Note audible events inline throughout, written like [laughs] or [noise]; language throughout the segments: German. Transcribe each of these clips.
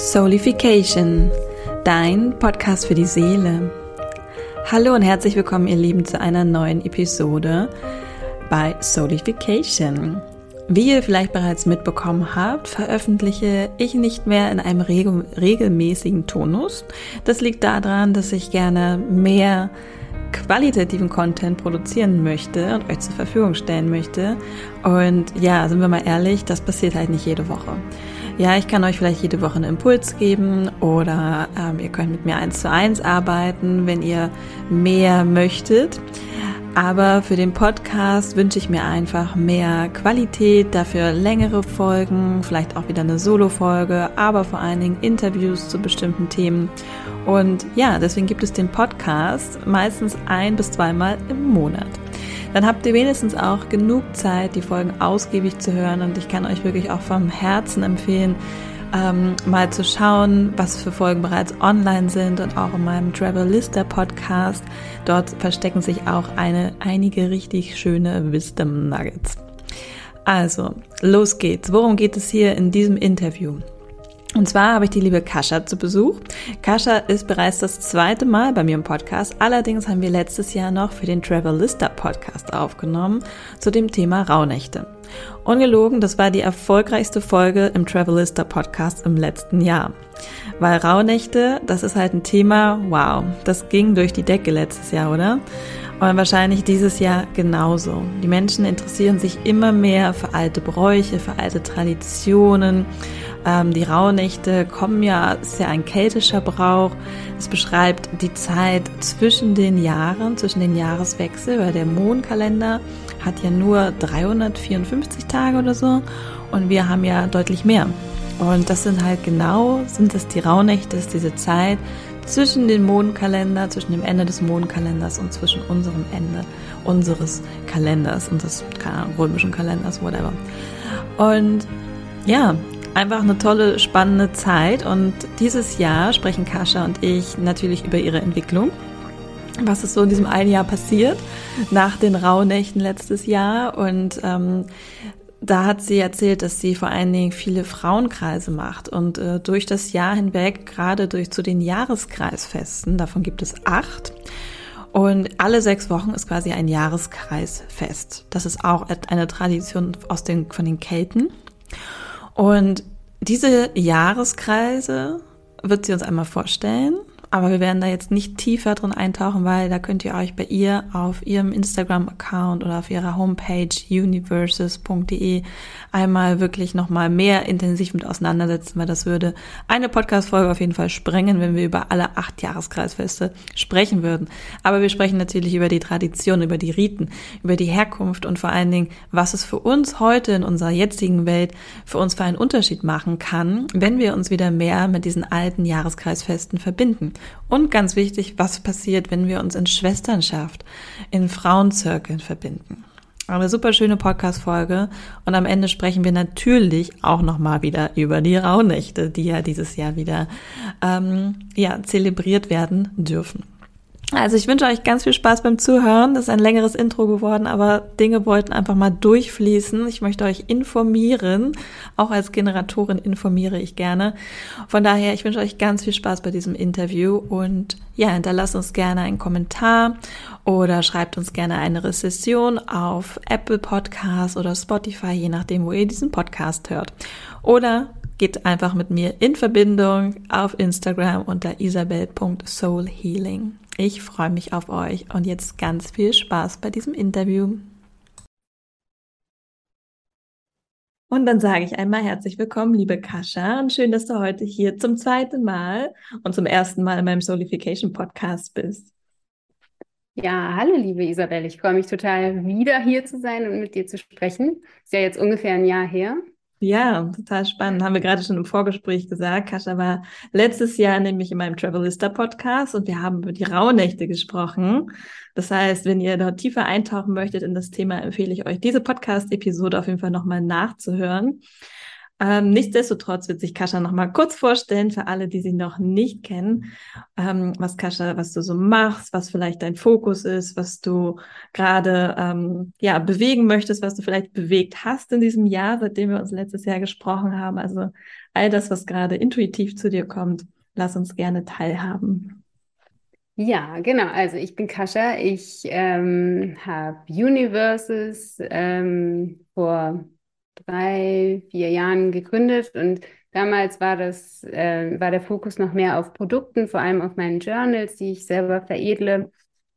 Soulification, dein Podcast für die Seele. Hallo und herzlich willkommen, ihr Lieben, zu einer neuen Episode bei Soulification. Wie ihr vielleicht bereits mitbekommen habt, veröffentliche ich nicht mehr in einem regel regelmäßigen Tonus. Das liegt daran, dass ich gerne mehr qualitativen Content produzieren möchte und euch zur Verfügung stellen möchte. Und ja, sind wir mal ehrlich, das passiert halt nicht jede Woche. Ja, ich kann euch vielleicht jede Woche einen Impuls geben oder ähm, ihr könnt mit mir eins zu eins arbeiten, wenn ihr mehr möchtet. Aber für den Podcast wünsche ich mir einfach mehr Qualität, dafür längere Folgen, vielleicht auch wieder eine Solo-Folge, aber vor allen Dingen Interviews zu bestimmten Themen. Und ja, deswegen gibt es den Podcast meistens ein bis zweimal im Monat. Dann habt ihr wenigstens auch genug Zeit, die Folgen ausgiebig zu hören. Und ich kann euch wirklich auch vom Herzen empfehlen, ähm, mal zu schauen, was für Folgen bereits online sind und auch in meinem Travel Lister Podcast. Dort verstecken sich auch eine, einige richtig schöne Wisdom Nuggets. Also, los geht's. Worum geht es hier in diesem Interview? Und zwar habe ich die liebe Kascha zu Besuch. Kascha ist bereits das zweite Mal bei mir im Podcast. Allerdings haben wir letztes Jahr noch für den Travel Lister Podcast aufgenommen zu dem Thema Rauhnächte. Ungelogen, das war die erfolgreichste Folge im Travel Lister Podcast im letzten Jahr. Weil Rauhnächte, das ist halt ein Thema, wow, das ging durch die Decke letztes Jahr, oder? Und wahrscheinlich dieses Jahr genauso. Die Menschen interessieren sich immer mehr für alte Bräuche, für alte Traditionen ähm, die Rauhnächte kommen ja, ist ja ein keltischer Brauch. Es beschreibt die Zeit zwischen den Jahren, zwischen den Jahreswechsel, weil der Mondkalender hat ja nur 354 Tage oder so und wir haben ja deutlich mehr. Und das sind halt genau, sind es die Rauhnächte, ist diese Zeit zwischen dem Mondkalender, zwischen dem Ende des Mondkalenders und zwischen unserem Ende unseres Kalenders, unseres römischen Kalenders, whatever. Und ja, einfach eine tolle, spannende Zeit. Und dieses Jahr sprechen Kascha und ich natürlich über ihre Entwicklung. Was ist so in diesem einen Jahr passiert nach den Rauhnächten letztes Jahr? Und ähm, da hat sie erzählt, dass sie vor allen Dingen viele Frauenkreise macht und äh, durch das Jahr hinweg, gerade durch zu den Jahreskreisfesten, davon gibt es acht. Und alle sechs Wochen ist quasi ein Jahreskreisfest. Das ist auch eine Tradition aus den, von den Kelten. Und diese Jahreskreise wird sie uns einmal vorstellen aber wir werden da jetzt nicht tiefer drin eintauchen, weil da könnt ihr euch bei ihr auf ihrem Instagram-Account oder auf ihrer Homepage universes.de einmal wirklich nochmal mehr intensiv mit auseinandersetzen, weil das würde eine Podcast-Folge auf jeden Fall sprengen, wenn wir über alle acht Jahreskreisfeste sprechen würden. Aber wir sprechen natürlich über die Tradition, über die Riten, über die Herkunft und vor allen Dingen, was es für uns heute in unserer jetzigen Welt für uns für einen Unterschied machen kann, wenn wir uns wieder mehr mit diesen alten Jahreskreisfesten verbinden. Und ganz wichtig, was passiert, wenn wir uns in Schwesternschaft, in Frauenzirkeln verbinden. Eine super schöne Podcast-Folge. Und am Ende sprechen wir natürlich auch nochmal wieder über die Rauhnächte, die ja dieses Jahr wieder ähm, ja, zelebriert werden dürfen. Also ich wünsche euch ganz viel Spaß beim Zuhören. Das ist ein längeres Intro geworden, aber Dinge wollten einfach mal durchfließen. Ich möchte euch informieren. Auch als Generatorin informiere ich gerne. Von daher, ich wünsche euch ganz viel Spaß bei diesem Interview und ja, hinterlasst uns gerne einen Kommentar oder schreibt uns gerne eine Rezession auf Apple Podcasts oder Spotify, je nachdem, wo ihr diesen Podcast hört. Oder geht einfach mit mir in Verbindung auf Instagram unter isabel.soulhealing. Ich freue mich auf euch und jetzt ganz viel Spaß bei diesem Interview. Und dann sage ich einmal herzlich willkommen, liebe Kascha, und schön, dass du heute hier zum zweiten Mal und zum ersten Mal in meinem Solification Podcast bist. Ja, hallo liebe Isabel, ich freue mich total wieder hier zu sein und mit dir zu sprechen. Ist ja jetzt ungefähr ein Jahr her. Ja, total spannend. Haben wir gerade schon im Vorgespräch gesagt. Kascha war letztes Jahr nämlich in meinem Travelista Podcast und wir haben über die Rauhnächte gesprochen. Das heißt, wenn ihr dort tiefer eintauchen möchtet in das Thema, empfehle ich euch, diese Podcast-Episode auf jeden Fall nochmal nachzuhören. Ähm, nichtsdestotrotz wird sich Kascha noch mal kurz vorstellen für alle, die sie noch nicht kennen, ähm, was Kascha, was du so machst, was vielleicht dein Fokus ist, was du gerade ähm, ja bewegen möchtest, was du vielleicht bewegt hast in diesem Jahr, seitdem wir uns letztes Jahr gesprochen haben. Also all das, was gerade intuitiv zu dir kommt, lass uns gerne teilhaben. Ja, genau. Also ich bin Kascha. Ich ähm, habe Universes ähm, vor drei, vier Jahren gegründet und damals war das, äh, war der Fokus noch mehr auf Produkten, vor allem auf meinen Journals, die ich selber veredle.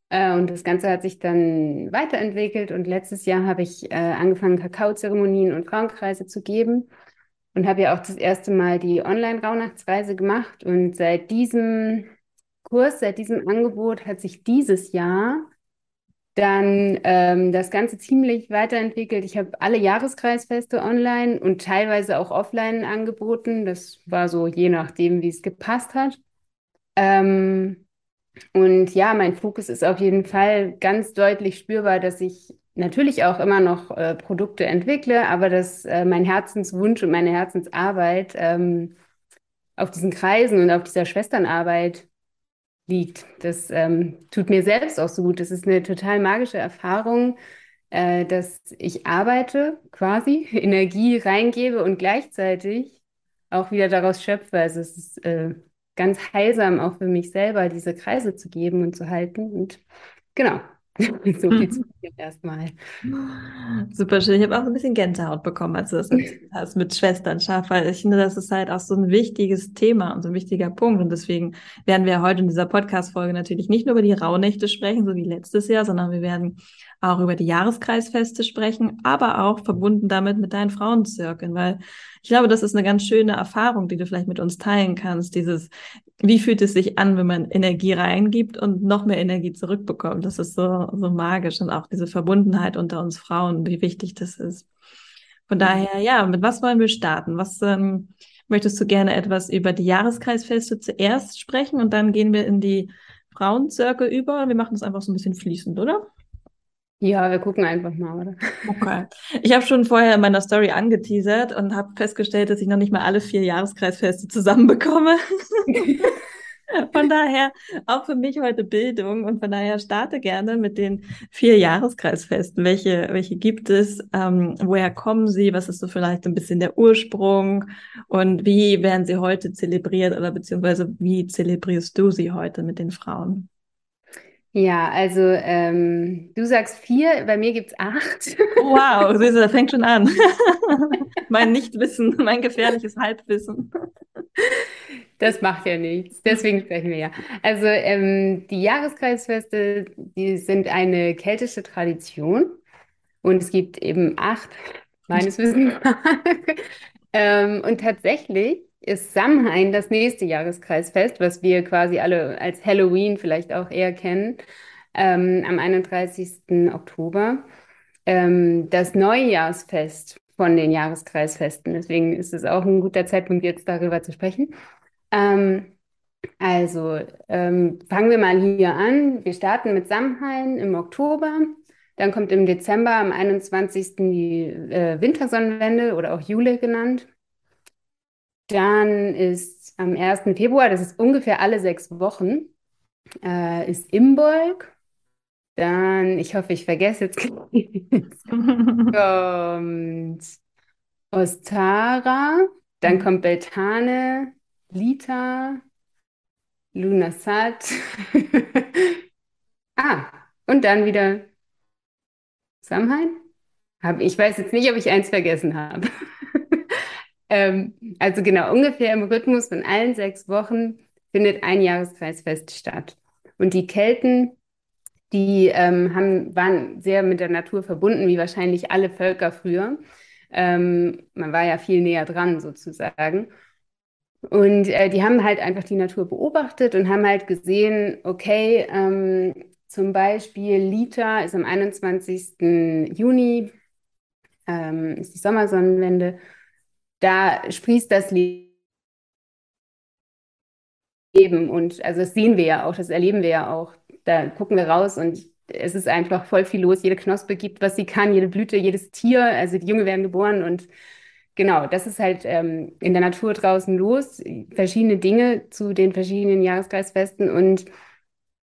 Äh, und das Ganze hat sich dann weiterentwickelt und letztes Jahr habe ich äh, angefangen, Kakaozeremonien und Frauenkreise zu geben und habe ja auch das erste Mal die Online-Rauhnachtsreise gemacht und seit diesem Kurs, seit diesem Angebot hat sich dieses Jahr dann ähm, das Ganze ziemlich weiterentwickelt. Ich habe alle Jahreskreisfeste online und teilweise auch offline angeboten. Das war so je nachdem, wie es gepasst hat. Ähm, und ja, mein Fokus ist auf jeden Fall ganz deutlich spürbar, dass ich natürlich auch immer noch äh, Produkte entwickle, aber dass äh, mein Herzenswunsch und meine Herzensarbeit ähm, auf diesen Kreisen und auf dieser Schwesternarbeit liegt. Das ähm, tut mir selbst auch so gut. Das ist eine total magische Erfahrung, äh, dass ich arbeite, quasi [laughs] Energie reingebe und gleichzeitig auch wieder daraus schöpfe. Also es ist äh, ganz heilsam auch für mich selber, diese Kreise zu geben und zu halten. Und genau, [laughs] so viel zu mir erstmal. Super schön. Ich habe auch ein bisschen Gänsehaut bekommen, als du das [laughs] hast mit Schwesternschaft, weil ich finde, das ist halt auch so ein wichtiges Thema und so ein wichtiger Punkt. Und deswegen werden wir heute in dieser Podcast-Folge natürlich nicht nur über die Rauhnächte sprechen, so wie letztes Jahr, sondern wir werden auch über die Jahreskreisfeste sprechen, aber auch verbunden damit mit deinen Frauenzirkeln, weil ich glaube, das ist eine ganz schöne Erfahrung, die du vielleicht mit uns teilen kannst. Dieses, wie fühlt es sich an, wenn man Energie reingibt und noch mehr Energie zurückbekommt? Das ist so, so magisch und auch diese Verbundenheit unter uns Frauen, wie wichtig das ist. Von daher, ja, mit was wollen wir starten? Was ähm, möchtest du gerne etwas über die Jahreskreisfeste zuerst sprechen und dann gehen wir in die Frauenzirkel über? Wir machen das einfach so ein bisschen fließend, oder? Ja, wir gucken einfach mal, oder? Okay. Ich habe schon vorher in meiner Story angeteasert und habe festgestellt, dass ich noch nicht mal alle vier Jahreskreisfeste zusammenbekomme. [laughs] von daher auch für mich heute Bildung und von daher starte gerne mit den vier Jahreskreisfesten. Welche, welche gibt es? Ähm, woher kommen sie? Was ist so vielleicht ein bisschen der Ursprung? Und wie werden sie heute zelebriert oder beziehungsweise wie zelebrierst du sie heute mit den Frauen? Ja, also ähm, du sagst vier, bei mir gibt es acht. Wow, [laughs] siehst du, das fängt schon an. [laughs] mein Nichtwissen, mein gefährliches Halbwissen. Das macht ja nichts, deswegen sprechen wir ja. Also ähm, die Jahreskreisfeste, die sind eine keltische Tradition und es gibt eben acht, meines [laughs] Wissens. ähm, und tatsächlich ist Samhain das nächste Jahreskreisfest, was wir quasi alle als Halloween vielleicht auch eher kennen, ähm, am 31. Oktober. Ähm, das Neujahrsfest von den Jahreskreisfesten. Deswegen ist es auch ein guter Zeitpunkt, jetzt darüber zu sprechen. Ähm, also ähm, fangen wir mal hier an. Wir starten mit Samhain im Oktober. Dann kommt im Dezember am 21. die äh, Wintersonnenwende oder auch Jule genannt. Dann ist am 1. Februar, das ist ungefähr alle sechs Wochen, äh, ist Imbolg. Dann, ich hoffe, ich vergesse jetzt [laughs] kommt Ostara. Dann kommt Beltane, Lita, Lunasat. [laughs] ah, und dann wieder Samhain. Ich weiß jetzt nicht, ob ich eins vergessen habe. Ähm, also genau, ungefähr im Rhythmus von allen sechs Wochen findet ein Jahreskreisfest statt. Und die Kelten, die ähm, haben, waren sehr mit der Natur verbunden, wie wahrscheinlich alle Völker früher. Ähm, man war ja viel näher dran sozusagen. Und äh, die haben halt einfach die Natur beobachtet und haben halt gesehen, okay, ähm, zum Beispiel Lita ist am 21. Juni, ähm, ist die Sommersonnenwende da sprießt das Leben. Und also das sehen wir ja auch, das erleben wir ja auch. Da gucken wir raus und es ist einfach voll viel los. Jede Knospe gibt, was sie kann, jede Blüte, jedes Tier. Also die Junge werden geboren und genau, das ist halt ähm, in der Natur draußen los, verschiedene Dinge zu den verschiedenen Jahreskreisfesten und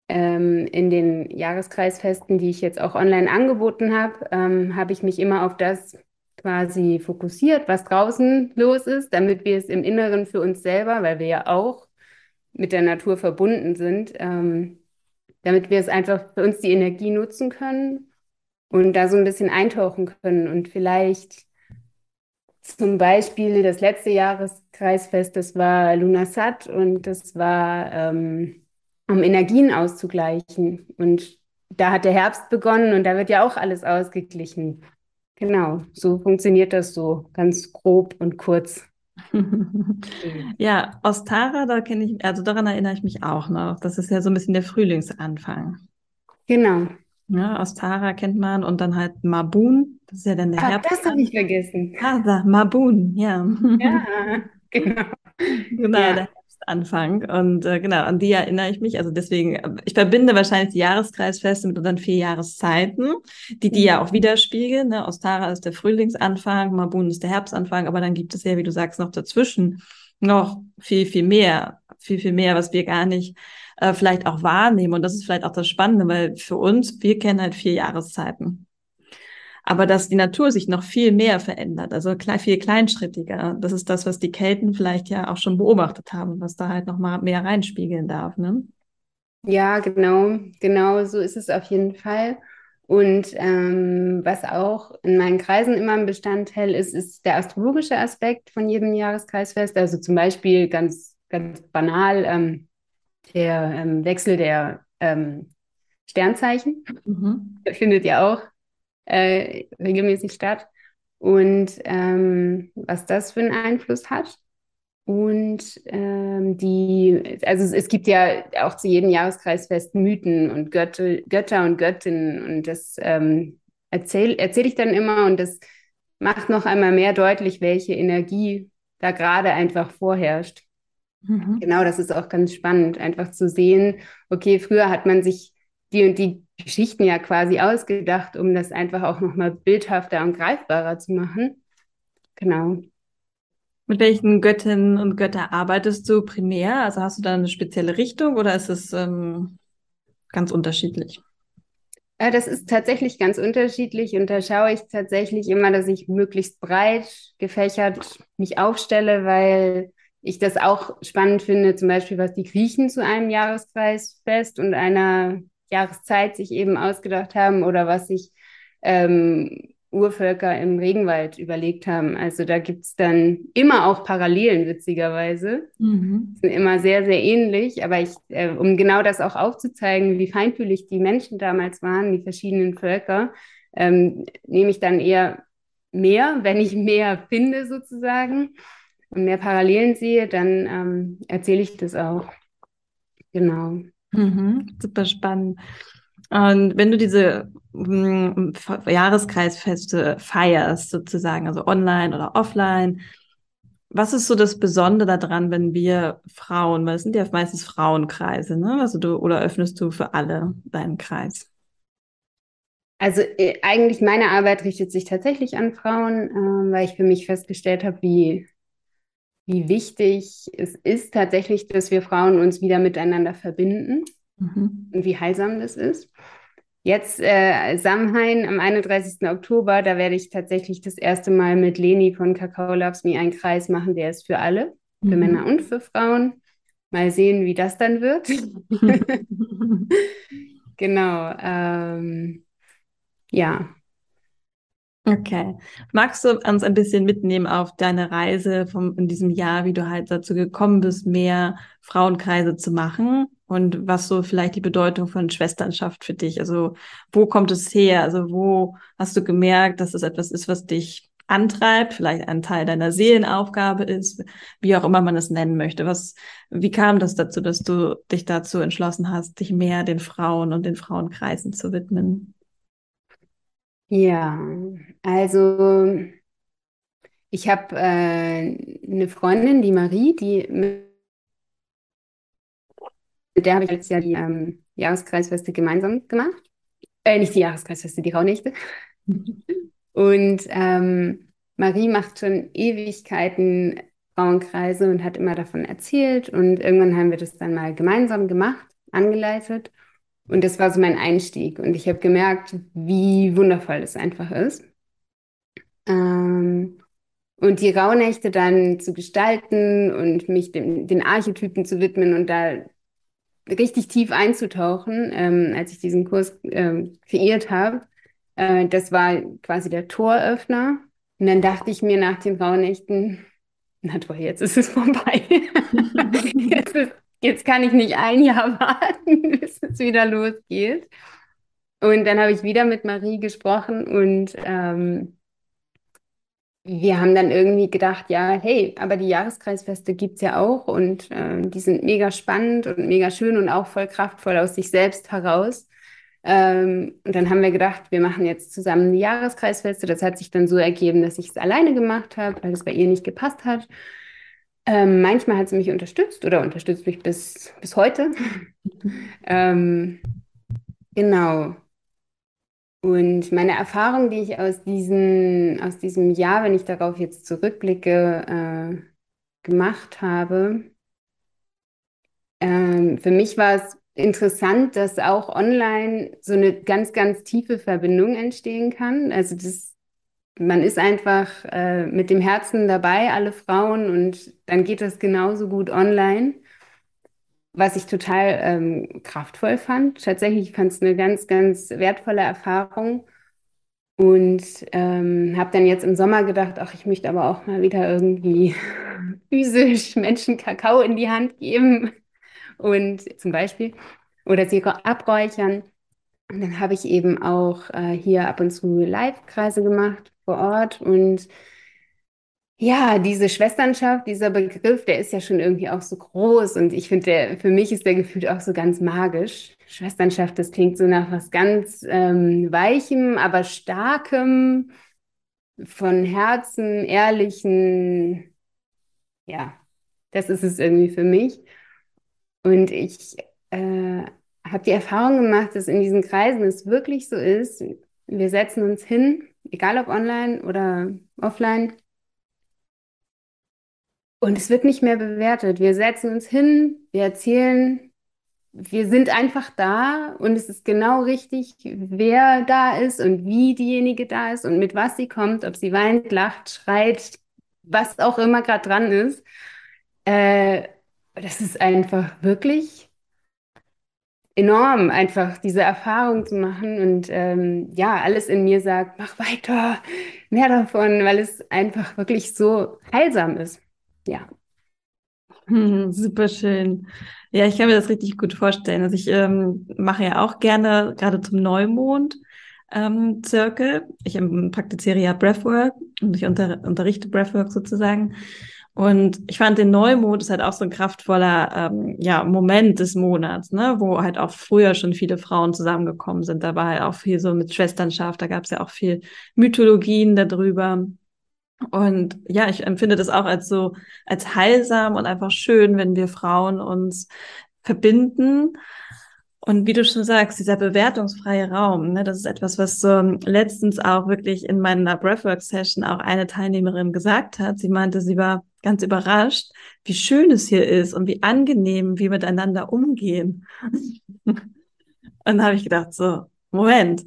ähm, in den Jahreskreisfesten, die ich jetzt auch online angeboten habe, ähm, habe ich mich immer auf das quasi fokussiert, was draußen los ist, damit wir es im Inneren für uns selber, weil wir ja auch mit der Natur verbunden sind, ähm, damit wir es einfach für uns die Energie nutzen können und da so ein bisschen eintauchen können und vielleicht zum Beispiel das letzte Jahreskreisfest, das war Lunasat und das war ähm, um Energien auszugleichen. Und da hat der Herbst begonnen und da wird ja auch alles ausgeglichen. Genau, so funktioniert das so ganz grob und kurz. [laughs] ja, Ostara, da kenne ich, also daran erinnere ich mich auch noch. Das ist ja so ein bisschen der Frühlingsanfang. Genau. Ja, Ostara kennt man und dann halt Mabun, das ist ja dann der Ach, Herbst. Das habe ich vergessen. Ah, da, Mabun, ja. Ja, [laughs] genau. Genau, ja. der Herbstanfang. Und äh, genau, an die erinnere ich mich. Also deswegen, ich verbinde wahrscheinlich die Jahreskreisfeste mit unseren vier Jahreszeiten, die die ja auch widerspiegeln. Ne? Ostara ist der Frühlingsanfang, Mabun ist der Herbstanfang, aber dann gibt es ja, wie du sagst, noch dazwischen noch viel, viel mehr, viel, viel mehr, was wir gar nicht äh, vielleicht auch wahrnehmen. Und das ist vielleicht auch das Spannende, weil für uns, wir kennen halt vier Jahreszeiten. Aber dass die Natur sich noch viel mehr verändert, also viel kleinschrittiger, das ist das, was die Kelten vielleicht ja auch schon beobachtet haben, was da halt noch mal mehr reinspiegeln darf, ne? Ja, genau, genau, so ist es auf jeden Fall. Und ähm, was auch in meinen Kreisen immer ein Bestandteil ist, ist der astrologische Aspekt von jedem Jahreskreisfest. Also zum Beispiel ganz, ganz banal ähm, der ähm, Wechsel der ähm, Sternzeichen. Mhm. findet ja auch äh, regelmäßig statt. Und ähm, was das für einen Einfluss hat. Und ähm, die, also es, es, gibt ja auch zu jedem Jahreskreisfest Mythen und Götter, Götter und Göttinnen. Und das ähm, erzähle erzähl ich dann immer und das macht noch einmal mehr deutlich, welche Energie da gerade einfach vorherrscht. Mhm. Genau, das ist auch ganz spannend, einfach zu sehen, okay, früher hat man sich die und die Geschichten ja quasi ausgedacht, um das einfach auch nochmal bildhafter und greifbarer zu machen. Genau. Mit welchen Göttinnen und Göttern arbeitest du primär? Also hast du da eine spezielle Richtung oder ist es ähm, ganz unterschiedlich? Äh, das ist tatsächlich ganz unterschiedlich und da schaue ich tatsächlich immer, dass ich möglichst breit gefächert mich aufstelle, weil ich das auch spannend finde, zum Beispiel was die Griechen zu einem Jahreskreisfest und einer Jahreszeit sich eben ausgedacht haben oder was sich ähm, Urvölker im Regenwald überlegt haben. Also da gibt es dann immer auch Parallelen, witzigerweise. Mhm. Sind immer sehr, sehr ähnlich. Aber ich, äh, um genau das auch aufzuzeigen, wie feinfühlig die Menschen damals waren, die verschiedenen Völker, ähm, nehme ich dann eher mehr, wenn ich mehr finde sozusagen und mehr Parallelen sehe, dann ähm, erzähle ich das auch. Genau. Mhm, super spannend. Und wenn du diese hm, Jahreskreisfeste feierst, sozusagen, also online oder offline, was ist so das Besondere daran, wenn wir Frauen, weil es sind ja meistens Frauenkreise, ne? Also du oder öffnest du für alle deinen Kreis? Also äh, eigentlich meine Arbeit richtet sich tatsächlich an Frauen, äh, weil ich für mich festgestellt habe, wie wie wichtig es ist tatsächlich, dass wir Frauen uns wieder miteinander verbinden mhm. und wie heilsam das ist. Jetzt äh, Samhain am 31. Oktober, da werde ich tatsächlich das erste Mal mit Leni von Kakao Loves Me einen Kreis machen, der ist für alle, für mhm. Männer und für Frauen. Mal sehen, wie das dann wird. [laughs] [laughs] genau. Ähm, ja, Okay. Magst du uns ein bisschen mitnehmen auf deine Reise vom, in diesem Jahr, wie du halt dazu gekommen bist, mehr Frauenkreise zu machen und was so vielleicht die Bedeutung von Schwesternschaft für dich? Also, wo kommt es her? Also, wo hast du gemerkt, dass es etwas ist, was dich antreibt, vielleicht ein Teil deiner Seelenaufgabe ist, wie auch immer man es nennen möchte. Was, wie kam das dazu, dass du dich dazu entschlossen hast, dich mehr den Frauen und den Frauenkreisen zu widmen? Ja, also ich habe äh, eine Freundin, die Marie, die mit der habe ich letztes Jahr die ähm, Jahreskreisfeste gemeinsam gemacht. Äh, nicht die Jahreskreisfeste, die Rauhnächte. [laughs] Und ähm, Marie macht schon Ewigkeiten Frauenkreise und hat immer davon erzählt. Und irgendwann haben wir das dann mal gemeinsam gemacht, angeleitet. Und das war so mein Einstieg. Und ich habe gemerkt, wie wundervoll es einfach ist. Ähm, und die Rauhnächte dann zu gestalten und mich dem, den Archetypen zu widmen und da richtig tief einzutauchen, ähm, als ich diesen Kurs ähm, kreiert habe, äh, das war quasi der Toröffner. Und dann dachte ich mir nach den Rauhnächten, na toll, jetzt ist es vorbei. [laughs] jetzt, ist, jetzt kann ich nicht ein Jahr [laughs] warten, bis es wieder losgeht. Und dann habe ich wieder mit Marie gesprochen und ähm, wir haben dann irgendwie gedacht, ja, hey, aber die Jahreskreisfeste gibt es ja auch und äh, die sind mega spannend und mega schön und auch voll kraftvoll aus sich selbst heraus. Ähm, und dann haben wir gedacht, wir machen jetzt zusammen die Jahreskreisfeste. Das hat sich dann so ergeben, dass ich es alleine gemacht habe, weil es bei ihr nicht gepasst hat. Ähm, manchmal hat sie mich unterstützt oder unterstützt mich bis, bis heute. [laughs] ähm, genau. Und meine Erfahrung, die ich aus, diesen, aus diesem Jahr, wenn ich darauf jetzt zurückblicke, äh, gemacht habe, ähm, für mich war es interessant, dass auch online so eine ganz, ganz tiefe Verbindung entstehen kann. Also das, man ist einfach äh, mit dem Herzen dabei, alle Frauen, und dann geht das genauso gut online was ich total ähm, kraftvoll fand. Tatsächlich fand es eine ganz, ganz wertvolle Erfahrung. Und ähm, habe dann jetzt im Sommer gedacht, ach, ich möchte aber auch mal wieder irgendwie [laughs] physisch Menschen Kakao in die Hand geben und zum Beispiel oder sie abräuchern. Und dann habe ich eben auch äh, hier ab und zu Live-Kreise gemacht vor Ort und ja, diese Schwesternschaft, dieser Begriff, der ist ja schon irgendwie auch so groß und ich finde, für mich ist der gefühlt auch so ganz magisch. Schwesternschaft, das klingt so nach was ganz ähm, Weichem, aber Starkem, von Herzen, Ehrlichen. Ja, das ist es irgendwie für mich. Und ich äh, habe die Erfahrung gemacht, dass in diesen Kreisen es wirklich so ist, wir setzen uns hin, egal ob online oder offline, und es wird nicht mehr bewertet. Wir setzen uns hin, wir erzählen, wir sind einfach da und es ist genau richtig, wer da ist und wie diejenige da ist und mit was sie kommt, ob sie weint, lacht, schreit, was auch immer gerade dran ist. Äh, das ist einfach wirklich enorm, einfach diese Erfahrung zu machen und ähm, ja, alles in mir sagt, mach weiter, mehr davon, weil es einfach wirklich so heilsam ist ja. Hm, [laughs] super schön. Ja, ich kann mir das richtig gut vorstellen. Also ich ähm, mache ja auch gerne gerade zum Neumond ähm, Zirkel. Ich ähm, praktiziere ja Breathwork und ich unter, unterrichte Breathwork sozusagen. Und ich fand den Neumond ist halt auch so ein kraftvoller ähm, ja, Moment des Monats, ne, wo halt auch früher schon viele Frauen zusammengekommen sind. Da war halt auch viel so mit Schwesternschaft, da gab es ja auch viel Mythologien darüber. Und ja, ich empfinde das auch als so, als heilsam und einfach schön, wenn wir Frauen uns verbinden. Und wie du schon sagst, dieser bewertungsfreie Raum, ne, das ist etwas, was so letztens auch wirklich in meiner Breathwork-Session auch eine Teilnehmerin gesagt hat. Sie meinte, sie war ganz überrascht, wie schön es hier ist und wie angenehm wir miteinander umgehen. [laughs] und dann habe ich gedacht, so, Moment,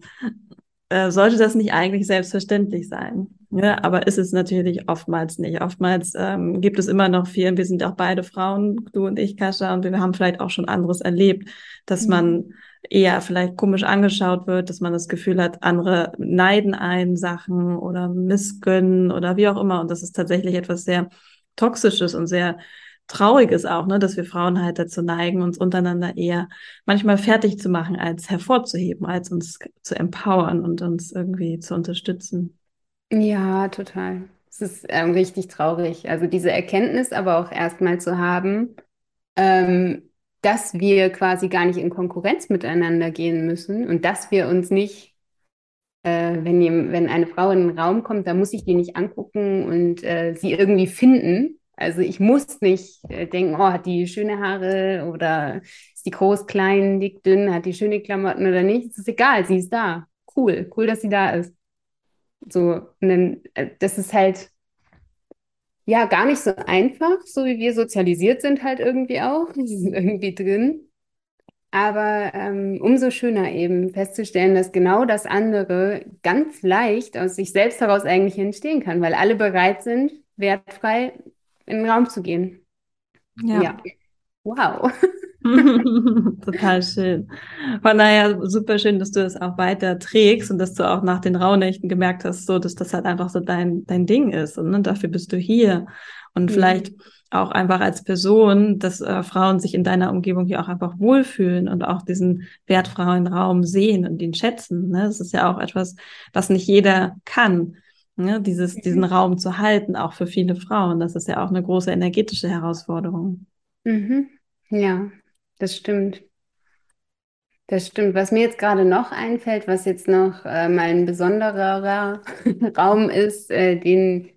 äh, sollte das nicht eigentlich selbstverständlich sein? Ja, aber ist es natürlich oftmals nicht. Oftmals ähm, gibt es immer noch viel, wir sind auch beide Frauen, du und ich, Kascha, und wir haben vielleicht auch schon anderes erlebt, dass mhm. man eher vielleicht komisch angeschaut wird, dass man das Gefühl hat, andere neiden ein Sachen oder missgönnen oder wie auch immer. Und das ist tatsächlich etwas sehr Toxisches und sehr Trauriges auch, ne, dass wir Frauen halt dazu neigen, uns untereinander eher manchmal fertig zu machen, als hervorzuheben, als uns zu empowern und uns irgendwie zu unterstützen. Ja, total. Es ist ähm, richtig traurig. Also diese Erkenntnis aber auch erstmal zu haben, ähm, dass wir quasi gar nicht in Konkurrenz miteinander gehen müssen und dass wir uns nicht, äh, wenn, wenn eine Frau in den Raum kommt, da muss ich die nicht angucken und äh, sie irgendwie finden. Also ich muss nicht äh, denken, oh, hat die schöne Haare oder ist die groß, klein, dick, dünn, hat die schöne Klamotten oder nicht. Es ist egal, sie ist da. Cool, cool, dass sie da ist. So, und dann, äh, das ist halt ja, gar nicht so einfach, so wie wir sozialisiert sind halt irgendwie auch. [laughs] Das ist irgendwie drin. Aber ähm, umso schöner eben festzustellen, dass genau das andere ganz leicht aus sich selbst heraus eigentlich entstehen kann, weil alle bereit sind, wertfrei in den Raum zu gehen. Ja. Ja. Wow. [laughs] Total schön. Von daher super schön, dass du das auch weiter trägst und dass du auch nach den Rauhnächten gemerkt hast, so, dass das halt einfach so dein, dein Ding ist. Und ne, dafür bist du hier. Und Mhm. vielleicht auch einfach als Person, dass äh, Frauen sich in deiner Umgebung hier auch einfach wohlfühlen und auch diesen wertfreien Raum sehen und ihn schätzen. Ne? Das ist ja auch etwas, was nicht jeder kann. Ne? Dieses, diesen Mhm. Raum zu halten, auch für viele Frauen. Das ist ja auch eine große energetische Herausforderung. Mhm. Ja, das stimmt. Das stimmt. Was mir jetzt gerade noch einfällt, was jetzt noch äh, mal ein besonderer [laughs] Raum ist, äh, den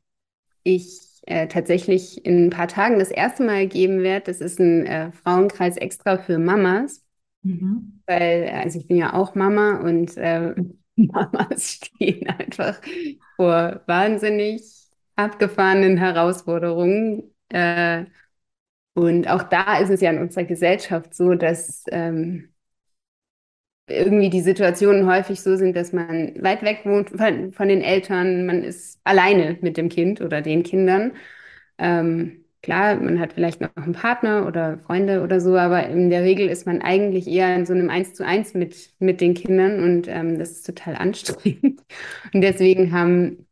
ich äh, tatsächlich in ein paar Tagen das erste Mal geben werde, das ist ein äh, Frauenkreis extra für Mamas, Mhm. weil, also ich bin ja auch Mama und äh, [laughs] Mamas stehen einfach vor wahnsinnig abgefahrenen Herausforderungen. Äh, und auch da ist es ja in unserer Gesellschaft so, dass ähm, irgendwie die Situationen häufig so sind, dass man weit weg wohnt von, von den Eltern, man ist alleine mit dem Kind oder den Kindern. Ähm, klar, man hat vielleicht noch einen Partner oder Freunde oder so, aber in der Regel ist man eigentlich eher in so einem Eins zu eins mit, mit den Kindern und ähm, das ist total [laughs] anstrengend. Und deswegen haben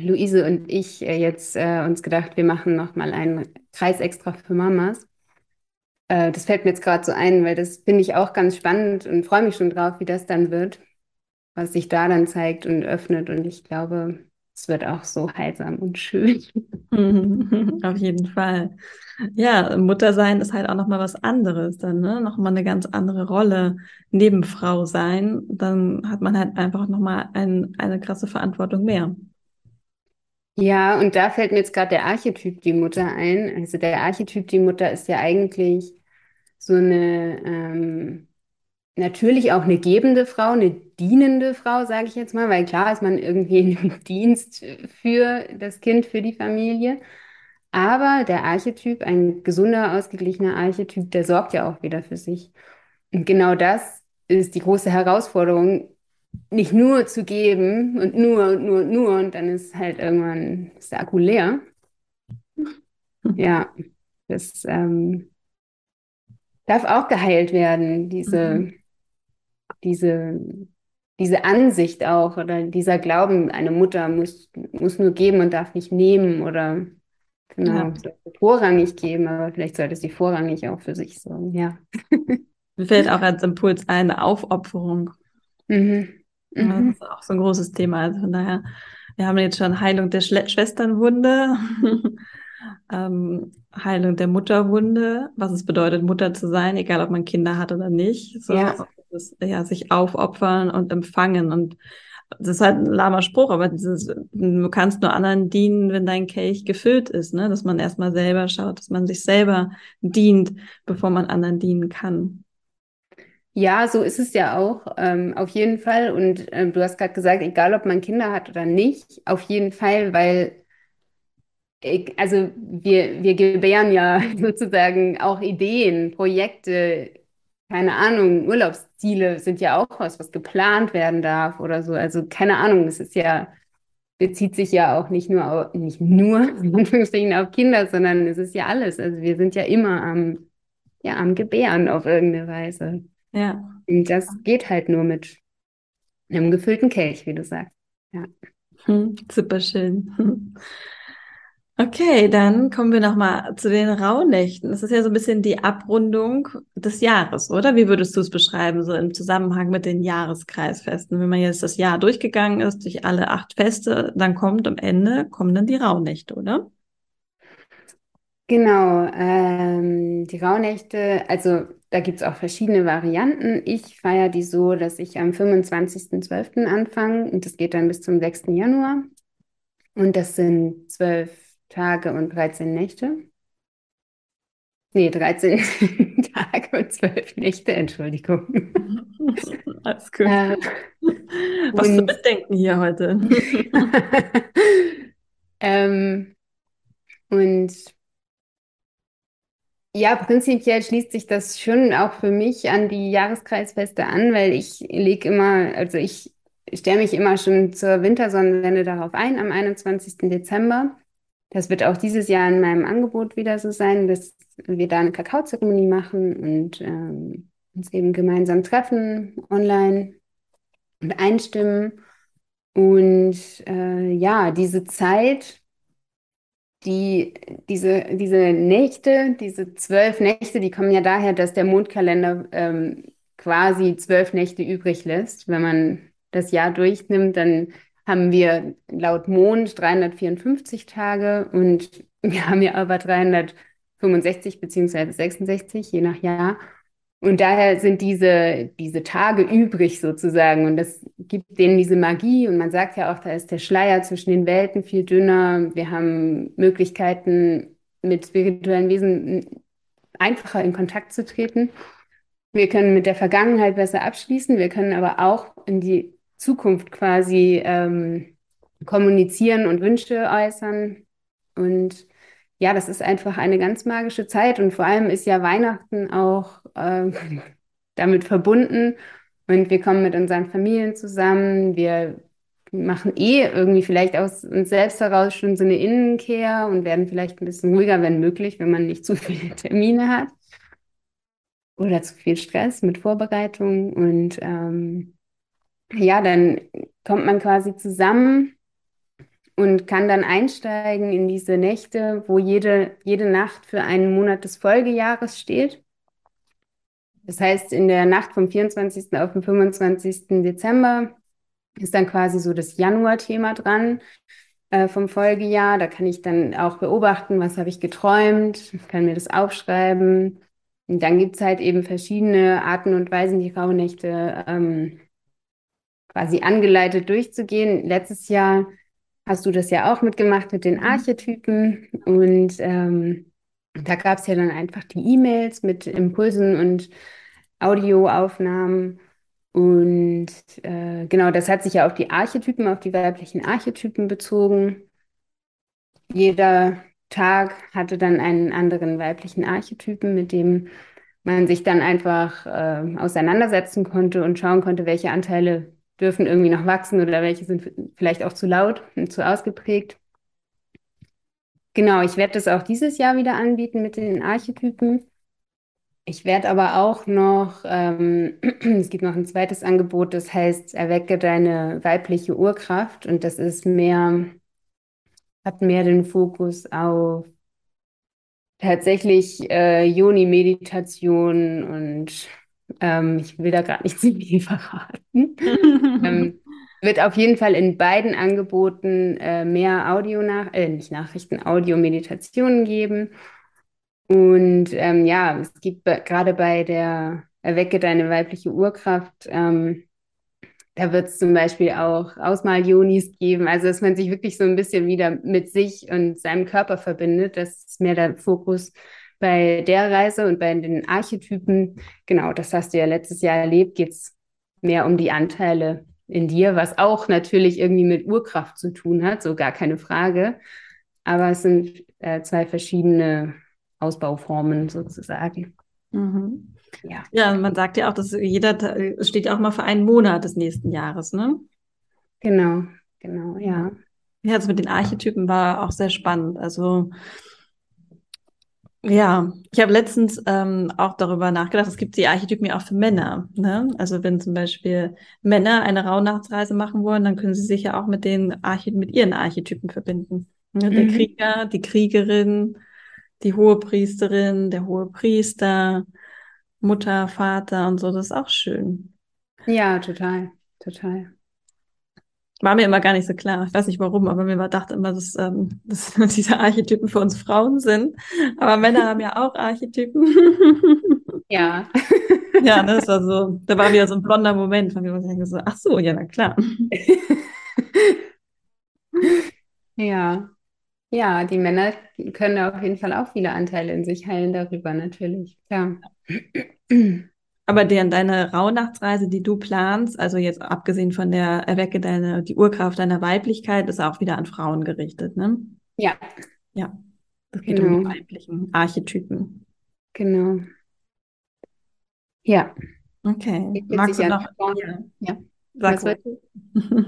Luise und ich äh, jetzt äh, uns gedacht, wir machen nochmal einen Kreis extra für Mamas. Äh, das fällt mir jetzt gerade so ein, weil das finde ich auch ganz spannend und freue mich schon drauf, wie das dann wird, was sich da dann zeigt und öffnet. Und ich glaube, es wird auch so heilsam und schön. [laughs] Auf jeden Fall. Ja, Muttersein ist halt auch nochmal was anderes dann, ne? Nochmal eine ganz andere Rolle neben Frau sein. Dann hat man halt einfach nochmal ein, eine krasse Verantwortung mehr. Ja, und da fällt mir jetzt gerade der Archetyp die Mutter ein. Also der Archetyp die Mutter ist ja eigentlich so eine, ähm, natürlich auch eine gebende Frau, eine dienende Frau, sage ich jetzt mal, weil klar ist man irgendwie im [laughs] Dienst für das Kind, für die Familie. Aber der Archetyp, ein gesunder, ausgeglichener Archetyp, der sorgt ja auch wieder für sich. Und genau das ist die große Herausforderung, nicht nur zu geben und nur und nur und nur und dann ist halt irgendwann ist der Akku leer. [laughs] Ja, das ähm, darf auch geheilt werden, diese, Mhm. diese, diese Ansicht auch oder dieser Glauben, eine Mutter muss, muss nur geben und darf nicht nehmen oder genau, Ja. vorrangig geben, aber vielleicht sollte sie vorrangig auch für sich sorgen, ja. Mir fällt auch als Impuls ein, Aufopferung. Mhm. Ja, Das Mhm. ist auch so ein großes Thema. Also von daher, wir haben jetzt schon Heilung der Schle Schwesternwunde, ähm, Heilung der Mutterwunde, was es bedeutet, Mutter zu sein, egal ob man Kinder hat oder nicht. So, Ja. und das ja, sich aufopfern und empfangen. Und das ist halt ein lahmer Spruch, aber dieses, du kannst nur anderen dienen, wenn dein Kelch gefüllt ist, ne? Dass man erstmal selber schaut, dass man sich selber dient, bevor man anderen dienen kann. Ja, so ist es ja auch, ähm, auf jeden Fall. Und ähm, du hast gerade gesagt, egal ob man Kinder hat oder nicht, auf jeden Fall, weil ich, also wir, wir gebären ja [laughs] sozusagen auch Ideen, Projekte, keine Ahnung, Urlaubsziele sind ja auch was, was geplant werden darf oder so. Also keine Ahnung, es ist ja, bezieht sich ja auch nicht nur auf, nicht nur [laughs] in Anführungsstrichen auf Kinder, sondern es ist ja alles. Also wir sind ja immer am, ja, am Gebären auf irgendeine Weise. Ja. Und das geht halt nur mit einem gefüllten Kelch, wie du sagst. Ja. Hm, super schön. [laughs] Okay, dann kommen wir nochmal zu den Rauhnächten. Das ist ja so ein bisschen die Abrundung des Jahres, oder? Wie würdest du es beschreiben, so im Zusammenhang mit den Jahreskreisfesten? Wenn man jetzt das Jahr durchgegangen ist, durch alle acht Feste, dann kommt am Ende, kommen dann die Rauhnächte, oder? Genau, ähm, die Rauhnächte, also da gibt es auch verschiedene Varianten. Ich feiere die so, dass ich am 25.12. anfange und das geht dann bis zum 6. Januar. Und das sind zwölf Tage und 13 Nächte. Nee, 13 [laughs] Tage und zwölf Nächte, Entschuldigung. [laughs] Alles gut. Äh, Was zu mitdenken hier heute. [laughs] ähm, Und ja, prinzipiell schließt sich das schon auch für mich an die Jahreskreisfeste an, weil ich lege immer, also ich stelle mich immer schon zur Wintersonnenwende darauf ein, am 21. Dezember. Das wird auch dieses Jahr in meinem Angebot wieder so sein, dass wir da eine Kakaozeremonie machen und ähm, uns eben gemeinsam treffen online und einstimmen. Und äh, ja, diese Zeit, die, diese, diese Nächte, diese zwölf Nächte, die kommen ja daher, dass der Mondkalender ähm, quasi zwölf Nächte übrig lässt. Wenn man das Jahr durchnimmt, dann haben wir laut Mond 354 Tage und [laughs] wir haben ja aber 365 beziehungsweise 66, je nach Jahr. Und daher sind diese, diese Tage übrig sozusagen. Und das gibt denen diese Magie. Und man sagt ja auch, da ist der Schleier zwischen den Welten viel dünner. Wir haben Möglichkeiten, mit spirituellen Wesen einfacher in Kontakt zu treten. Wir können mit der Vergangenheit besser abschließen. Wir können aber auch in die Zukunft quasi ähm, kommunizieren und Wünsche äußern. Und ja, das ist einfach eine ganz magische Zeit. Und vor allem ist ja Weihnachten auch äh, [laughs] damit verbunden. Und wir kommen mit unseren Familien zusammen, wir machen eh irgendwie vielleicht aus uns selbst heraus schon so eine Innenkehr und werden vielleicht ein bisschen ruhiger, wenn möglich, wenn man nicht zu viele [laughs] Termine hat. Oder zu viel Stress mit Vorbereitungen und ähm, ja, dann kommt man quasi zusammen und kann dann einsteigen in diese Nächte, wo jede, jede Nacht für einen Monat des Folgejahres steht. Das heißt, in der Nacht vom 24. auf den 25. Dezember ist dann quasi so das Januar-Thema dran äh, vom Folgejahr. Da kann ich dann auch beobachten, was habe ich geträumt, kann mir das aufschreiben. Und dann gibt es halt eben verschiedene Arten und Weisen, die Rauhnächte ähm, quasi angeleitet durchzugehen. Letztes Jahr hast du das ja auch mitgemacht mit den mhm. Archetypen und ähm, da gab es ja dann einfach die E-Mails mit Impulsen und Audioaufnahmen. Und äh, genau, das hat sich ja auf die Archetypen, auf die weiblichen Archetypen bezogen. Jeder Tag hatte dann einen anderen weiblichen Archetypen, mit dem man sich dann einfach äh, auseinandersetzen konnte und schauen konnte, welche Anteile dürfen irgendwie noch wachsen oder welche sind vielleicht auch zu laut und zu ausgeprägt. Genau, ich werde das auch dieses Jahr wieder anbieten mit den Archetypen. Ich werde aber auch noch, ähm, [clears throat] es gibt noch ein zweites Angebot, das heißt, erwecke deine weibliche Urkraft und das ist mehr, hat mehr den Fokus auf tatsächlich äh, Yoni-Meditation und ähm, ich will da gerade nicht [laughs] zu viel verraten. [laughs] ähm, wird auf jeden Fall in beiden Angeboten äh, mehr Audio nach, äh, nicht Nachrichten, Audio-Meditationen geben. Und ähm, ja, es gibt gerade bei der Erwecke deine weibliche Urkraft, ähm, da wird es zum Beispiel auch Ausmal-Jonis geben, also dass man sich wirklich so ein bisschen wieder mit sich und seinem Körper verbindet. Das ist mehr der Fokus bei der Reise und bei den Archetypen, genau, das hast du ja letztes Jahr erlebt, geht es mehr um die Anteile in dir, was auch natürlich irgendwie mit Urkraft zu tun hat, so gar keine Frage. Aber es sind äh, zwei verschiedene Ausbauformen sozusagen. Mhm. Ja. ja, man sagt ja auch, dass jeder steht ja auch mal für einen Monat des nächsten Jahres, ne? Genau, genau, ja. Ja, das mit den Archetypen war auch sehr spannend. Also ja, ich habe letztens ähm, auch darüber nachgedacht, es gibt die Archetypen ja auch für Männer. Ne? Also wenn zum Beispiel Männer eine Rauhnachtsreise machen wollen, dann können sie sich ja auch mit den Archety mit ihren Archetypen verbinden. Ne? Der mhm. Krieger, die Kriegerin, die hohe Priesterin, der hohe Priester, Mutter, Vater und so, das ist auch schön. Ja, total, total. War mir immer gar nicht so klar. Ich weiß nicht warum, aber mir war dachte immer, dass, ähm, dass [laughs] diese Archetypen für uns Frauen sind. Aber Männer haben ja auch Archetypen. [laughs] Ja. [laughs] ja, ne, das war so, da war wieder so ein blonder Moment, von mir so, ach so, ja, na klar. ja. Ja, die Männer können auf jeden Fall auch viele Anteile in sich heilen darüber, natürlich. Ja. [clears throat] Aber der, deine Rauhnachtsreise, die du planst, also jetzt abgesehen von der Erwecke deine, die Urkraft deiner Weiblichkeit, ist auch wieder an Frauen gerichtet, ne? Ja. Ja. geht genau. um die weiblichen Archetypen. Genau. Ja. Okay. Magst du noch? Ja. ja. Sag Was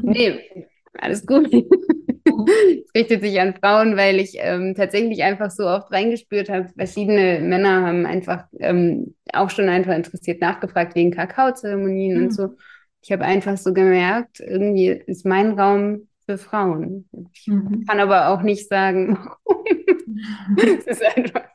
Nee, alles gut. [laughs] es richtet sich an Frauen, weil ich ähm, tatsächlich einfach so oft reingespürt habe. Verschiedene Männer haben einfach ähm, auch schon einfach interessiert nachgefragt wegen Kakaozeremonien mhm. und so. Ich habe einfach so gemerkt, irgendwie ist mein Raum für Frauen. Ich mhm. kann aber auch nicht sagen, [laughs] es ist einfach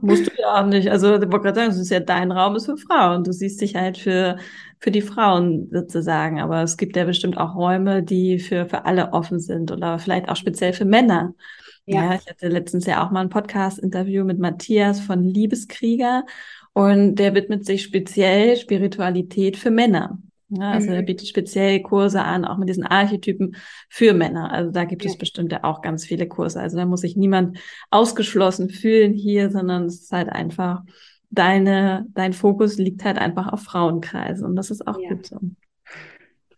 Musst du ja auch nicht. Also, ich wollte gerade sagen, es ist ja dein Raum, ist für Frauen. Du siehst dich halt für, für die Frauen sozusagen. Aber es gibt ja bestimmt auch Räume, die für, für alle offen sind oder vielleicht auch speziell für Männer. Ja, ja ich hatte letztens ja auch mal ein Podcast-Interview mit Matthias von Liebeskrieger und der widmet sich speziell Spiritualität für Männer. Ja, also mhm. er bietet speziell Kurse an, auch mit diesen Archetypen für Männer. Also da gibt ja. es bestimmt ja auch ganz viele Kurse. Also da muss sich niemand ausgeschlossen fühlen hier, sondern es ist halt einfach deine, dein Fokus liegt halt einfach auf Frauenkreisen und das ist auch ja. gut so.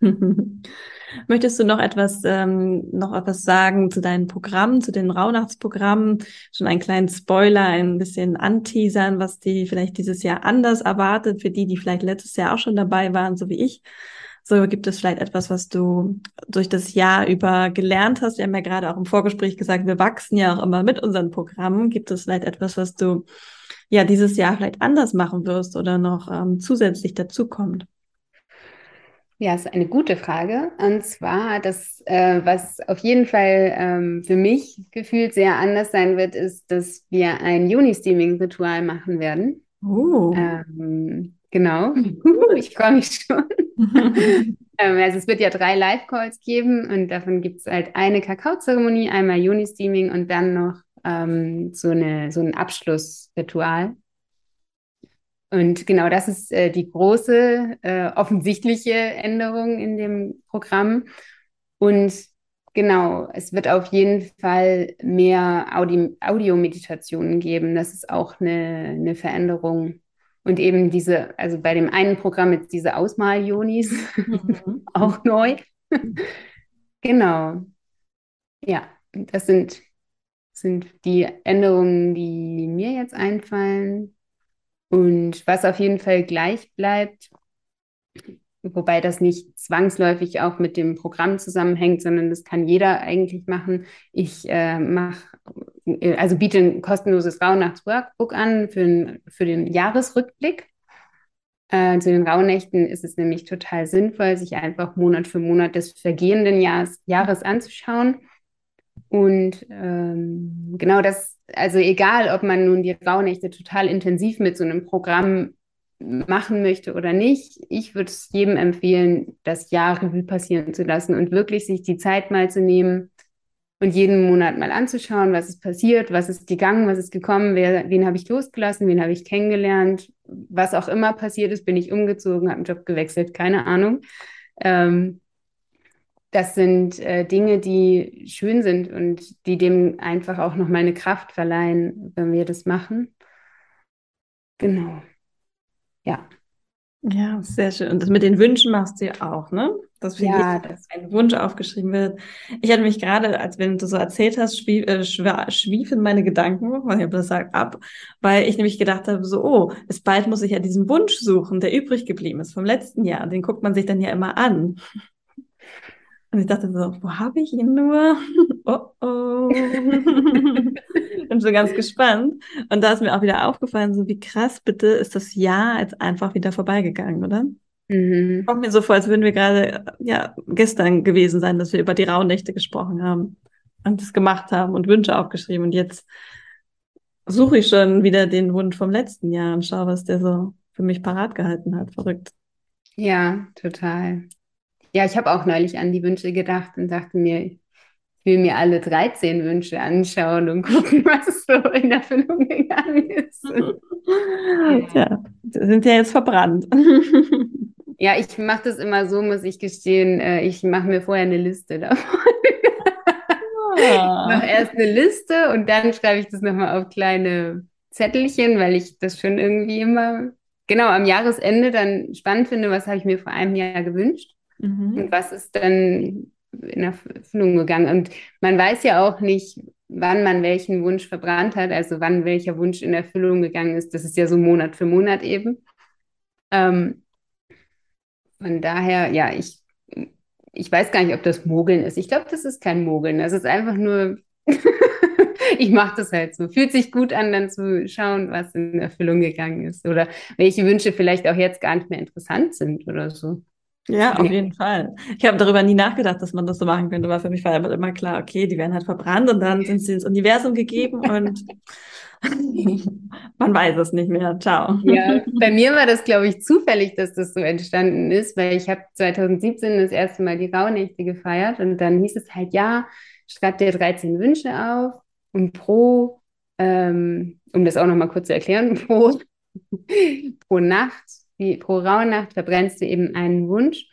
[laughs] Möchtest du noch etwas, ähm, noch etwas sagen zu deinen Programmen, zu den Rauhnachtsprogrammen? Schon einen kleinen Spoiler, ein bisschen anteasern, was die vielleicht dieses Jahr anders erwartet, für die, die vielleicht letztes Jahr auch schon dabei waren, so wie ich. So gibt es vielleicht etwas, was du durch das Jahr über gelernt hast. Wir haben ja gerade auch im Vorgespräch gesagt, wir wachsen ja auch immer mit unseren Programmen. Gibt es vielleicht etwas, was du ja dieses Jahr vielleicht anders machen wirst oder noch ähm, zusätzlich dazukommt? Ja, ist eine gute Frage. Und zwar, das, äh, was auf jeden Fall ähm, für mich gefühlt sehr anders sein wird, ist, dass wir ein Juni-Steaming-Ritual machen werden. Oh. Ähm, genau. [laughs] ich freue mich schon. [laughs] ähm, also es wird ja drei Live-Calls geben und davon gibt es halt eine Kakaozeremonie, einmal Juni-Steaming und dann noch ähm, so, eine, so ein Abschlussritual. Und genau das ist äh, die große, äh, offensichtliche Änderung in dem Programm. Und genau, es wird auf jeden Fall mehr Audi Audiomeditationen geben. Das ist auch eine, eine Veränderung. Und eben diese, also bei dem einen Programm jetzt diese Ausmal-Jonis, mhm. [laughs] auch neu. [laughs] genau. Ja, das sind, sind die Änderungen, die mir jetzt einfallen. Und was auf jeden Fall gleich bleibt, wobei das nicht zwangsläufig auch mit dem Programm zusammenhängt, sondern das kann jeder eigentlich machen. Ich äh, mache, äh, also biete ein kostenloses Rauhnachts-Workbook an für, den, für den Jahresrückblick. Äh, zu den Rauhnächten ist es nämlich total sinnvoll, sich einfach Monat für Monat des vergehenden Jahres, Jahres anzuschauen. Und ähm, genau das also egal, ob man nun die Rauhnächte total intensiv mit so einem Programm machen möchte oder nicht, ich würde es jedem empfehlen, das Jahr Revue passieren zu lassen und wirklich sich die Zeit mal zu nehmen und jeden Monat mal anzuschauen, was ist passiert, was ist gegangen, was ist gekommen, wer, wen habe ich losgelassen, wen habe ich kennengelernt, was auch immer passiert ist, bin ich umgezogen, habe einen Job gewechselt, keine Ahnung. Ähm, das sind äh, Dinge, die schön sind und die dem einfach auch noch meine Kraft verleihen, wenn wir das machen. Genau. Ja. Ja, sehr schön. Und das mit den Wünschen machst du ja auch, ne? Dass für ja, das ein Wunsch aufgeschrieben wird. Ich hatte mich gerade, als wenn du so erzählt hast, schwief, äh, schwiefen meine Gedanken, nicht, ob das sagt, ab, weil ich nämlich gedacht habe, so, oh, es bald muss ich ja diesen Wunsch suchen, der übrig geblieben ist vom letzten Jahr. Den guckt man sich dann ja immer an. Und ich dachte so, wo habe ich ihn nur? [laughs] oh oh. [laughs] Bin so ganz gespannt. Und da ist mir auch wieder aufgefallen, so wie krass bitte ist das Jahr jetzt einfach wieder vorbeigegangen, oder? Mhm. Kommt mir so vor, als würden wir gerade ja gestern gewesen sein, dass wir über die Rauhnächte gesprochen haben und das gemacht haben und Wünsche aufgeschrieben. Und jetzt suche ich schon wieder den Wunsch vom letzten Jahr und schaue, was der so für mich parat gehalten hat. Verrückt. Ja, total. Ja, ich habe auch neulich an die Wünsche gedacht und dachte mir, ich will mir alle 13 Wünsche anschauen und gucken, [laughs] was so in Erfüllung gegangen ist. [laughs] ja, sind ja jetzt verbrannt. [laughs] Ja, ich mache das immer so, muss ich gestehen. Äh, ich mache mir vorher eine Liste davon. Ich mache erst eine Liste und dann schreibe ich das nochmal auf kleine Zettelchen, weil ich das schon irgendwie immer, genau, am Jahresende dann spannend finde, was habe ich mir vor einem Jahr gewünscht. Mhm. Und was ist dann in Erfüllung gegangen? Und man weiß ja auch nicht, wann man welchen Wunsch verbrannt hat, also wann welcher Wunsch in Erfüllung gegangen ist. Das ist ja so Monat für Monat eben. Ähm, von daher, ja, ich, ich weiß gar nicht, ob das Mogeln ist. Ich glaube, das ist kein Mogeln. Das ist einfach nur, [laughs] ich mache das halt so. Fühlt sich gut an, dann zu schauen, was in Erfüllung gegangen ist oder welche Wünsche vielleicht auch jetzt gar nicht mehr interessant sind oder so. Ja, auf jeden Fall. Ich habe darüber nie nachgedacht, dass man das so machen könnte, weil für mich war immer klar, okay, die werden halt verbrannt und dann sind sie ins Universum gegeben und [laughs] man weiß es nicht mehr. Ciao. Ja, bei mir war das, glaube ich, zufällig, dass das so entstanden ist, weil ich habe 2017 das erste Mal die Rauhnächte gefeiert und dann hieß es halt, ja, schreib dir 13 Wünsche auf und pro, ähm, um das auch nochmal kurz zu erklären, [laughs] pro, pro Nacht wie pro Rauhnacht verbrennst du eben einen Wunsch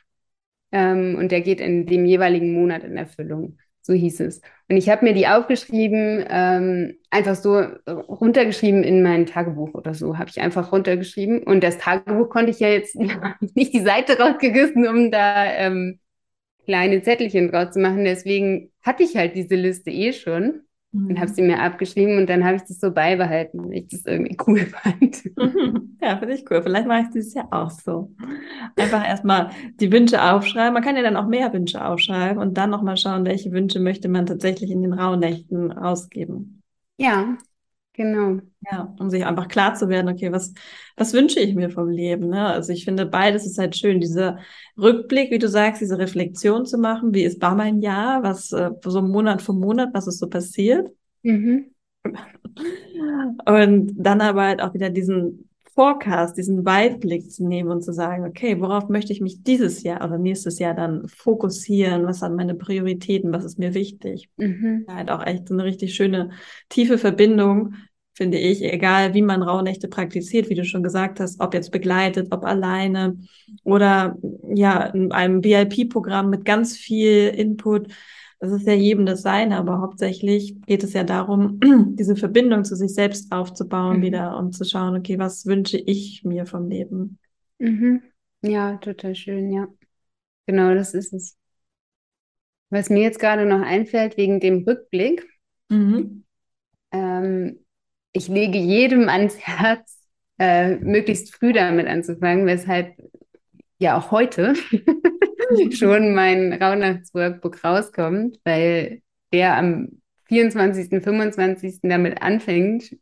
ähm, und der geht in dem jeweiligen Monat in Erfüllung. So hieß es. Und ich habe mir die aufgeschrieben, ähm, einfach so runtergeschrieben in mein Tagebuch oder so, habe ich einfach runtergeschrieben. Und das Tagebuch konnte ich ja jetzt [laughs] nicht die Seite rausgerissen, um da ähm, kleine Zettelchen draus zu machen. Deswegen hatte ich halt diese Liste eh schon. Und habe sie mir abgeschrieben und dann habe ich das so beibehalten, weil ich das irgendwie cool [laughs] fand. Ja, finde ich cool. Vielleicht mache ich dieses Jahr auch so. Einfach erstmal die Wünsche aufschreiben. Man kann ja dann auch mehr Wünsche aufschreiben und dann nochmal schauen, welche Wünsche möchte man tatsächlich in den Rauhnächten ausgeben. Ja, Genau. Ja, um sich einfach klar zu werden, okay, was, was wünsche ich mir vom Leben? Ne? Also ich finde, beides ist halt schön, dieser Rückblick, wie du sagst, diese Reflexion zu machen, wie ist war mein Jahr, was äh, so Monat für Monat, was ist so passiert? Mhm. Und dann aber halt auch wieder diesen Forecast, diesen Weitblick zu nehmen und zu sagen, okay, worauf möchte ich mich dieses Jahr oder nächstes Jahr dann fokussieren? Was sind meine Prioritäten? Was ist mir wichtig? Mhm. Ja, halt auch echt so eine richtig schöne, tiefe Verbindung, finde ich, egal wie man Rauhnächte praktiziert, wie du schon gesagt hast, ob jetzt begleitet, ob alleine oder ja, in einem VIP-Programm mit ganz viel Input das ist ja jedem das Seine, aber hauptsächlich geht es ja darum, [clears throat] diese Verbindung zu sich selbst aufzubauen mhm. wieder und zu schauen, okay, was wünsche ich mir vom Leben? Mhm. Ja, total schön, ja. Genau, das ist es. Was mir jetzt gerade noch einfällt wegen dem Rückblick, mhm. ähm, ich lege jedem ans Herz, äh, möglichst früh damit anzufangen, weshalb ja auch heute [laughs] schon mein Rauhnachtsworkbook rauskommt, weil der am 24., 25. damit anfängt.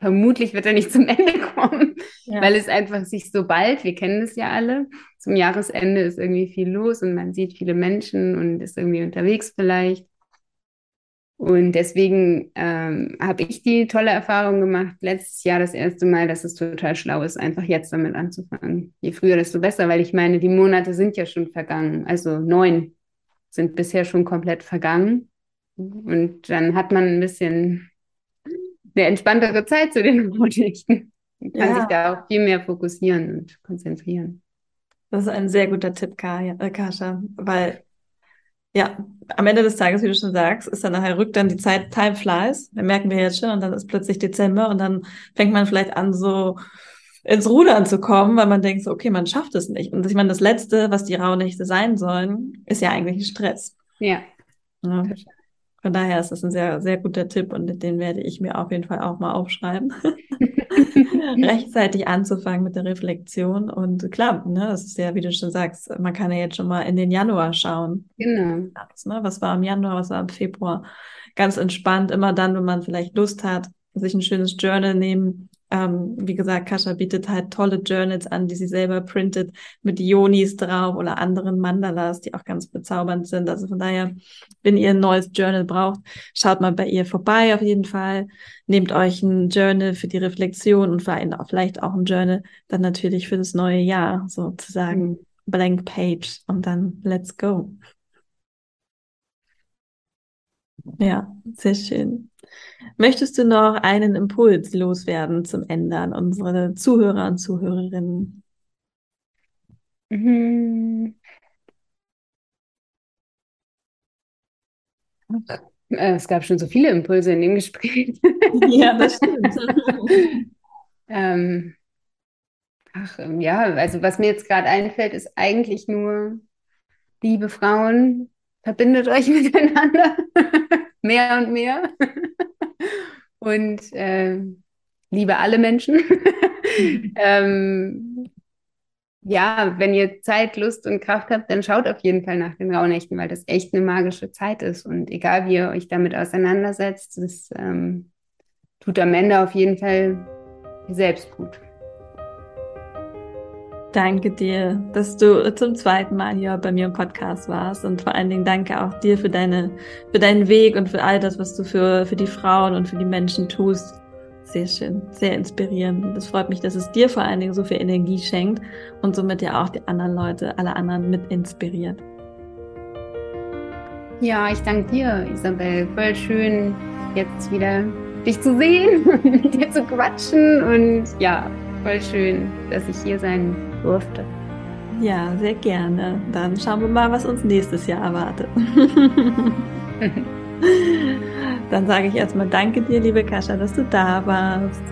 Vermutlich wird er nicht zum Ende kommen, ja. weil es einfach sich so bald, wir kennen es ja alle, zum Jahresende ist irgendwie viel los und man sieht viele Menschen und ist irgendwie unterwegs vielleicht. Und deswegen ähm, habe ich die tolle Erfahrung gemacht, letztes Jahr das erste Mal, dass es total schlau ist, einfach jetzt damit anzufangen. Je früher, desto besser, weil ich meine, die Monate sind ja schon vergangen. Also neun sind bisher schon komplett vergangen. Und dann hat man ein bisschen eine entspanntere Zeit zu den [laughs] Monatlichen. Man kann ja. sich da auch viel mehr fokussieren und konzentrieren. Das ist ein sehr guter Tipp, äh, Kascha, weil ja, am Ende des Tages, wie du schon sagst, ist dann nachher rückt dann die Zeit, Time flies, dann merken wir jetzt schon, und dann ist plötzlich Dezember und dann fängt man vielleicht an, so ins Rudern zu kommen, weil man denkt so, okay, man schafft es nicht. Und ich meine, das Letzte, was die Rauhnächte sein sollen, ist ja eigentlich ein Stress. Ja. ja. Von daher ist das ein sehr, sehr guter Tipp und den werde ich mir auf jeden Fall auch mal aufschreiben. [laughs] [laughs] Rechtzeitig anzufangen mit der Reflexion. Und klar, ne, das ist ja, wie du schon sagst, man kann ja jetzt schon mal in den Januar schauen. Genau. Ne, was war im Januar, was war im Februar? Ganz entspannt, immer dann, wenn man vielleicht Lust hat, sich ein schönes Journal nehmen, ähm, wie gesagt, Kascha bietet halt tolle Journals an, die sie selber printet mit Ionis drauf oder anderen Mandalas, die auch ganz bezaubernd sind. Also von daher, wenn ihr ein neues Journal braucht, schaut mal bei ihr vorbei auf jeden Fall. Nehmt euch ein Journal für die Reflexion und vielleicht auch ein Journal dann natürlich für das neue Jahr, sozusagen mhm. Blank Page und dann let's go. Ja, sehr schön. Möchtest du noch einen Impuls loswerden zum Ende an unsere Zuhörer und Zuhörerinnen? Mhm. Äh, es gab schon so viele Impulse in dem Gespräch. [laughs] Ja, das stimmt. [laughs] ähm, ach, ähm, ja, also was mir jetzt gerade einfällt, ist eigentlich nur, liebe Frauen, verbindet euch [laughs] miteinander. Mehr und mehr. [laughs] und äh, liebe alle Menschen. [laughs] ähm, ja, wenn ihr Zeit, Lust und Kraft habt, dann schaut auf jeden Fall nach den Rauhnächten, weil das echt eine magische Zeit ist. Und egal wie ihr euch damit auseinandersetzt, es ähm, tut am Ende auf jeden Fall selbst gut. Danke dir, dass du zum zweiten Mal hier bei mir im Podcast warst und vor allen Dingen danke auch dir für deine, für deinen Weg und für all das, was du für, für die Frauen und für die Menschen tust. Sehr schön, sehr inspirierend. Das freut mich, dass es dir vor allen Dingen so viel Energie schenkt und somit ja auch die anderen Leute, alle anderen mit inspiriert. Ja, ich danke dir, Isabel. Voll schön, jetzt wieder dich zu sehen [laughs] mit dir zu quatschen und ja, voll schön, dass ich hier sein durfte. Ja, sehr gerne. Dann schauen wir mal, was uns nächstes Jahr erwartet. [laughs] Dann sage ich erstmal danke dir, liebe Kascha, dass du da warst.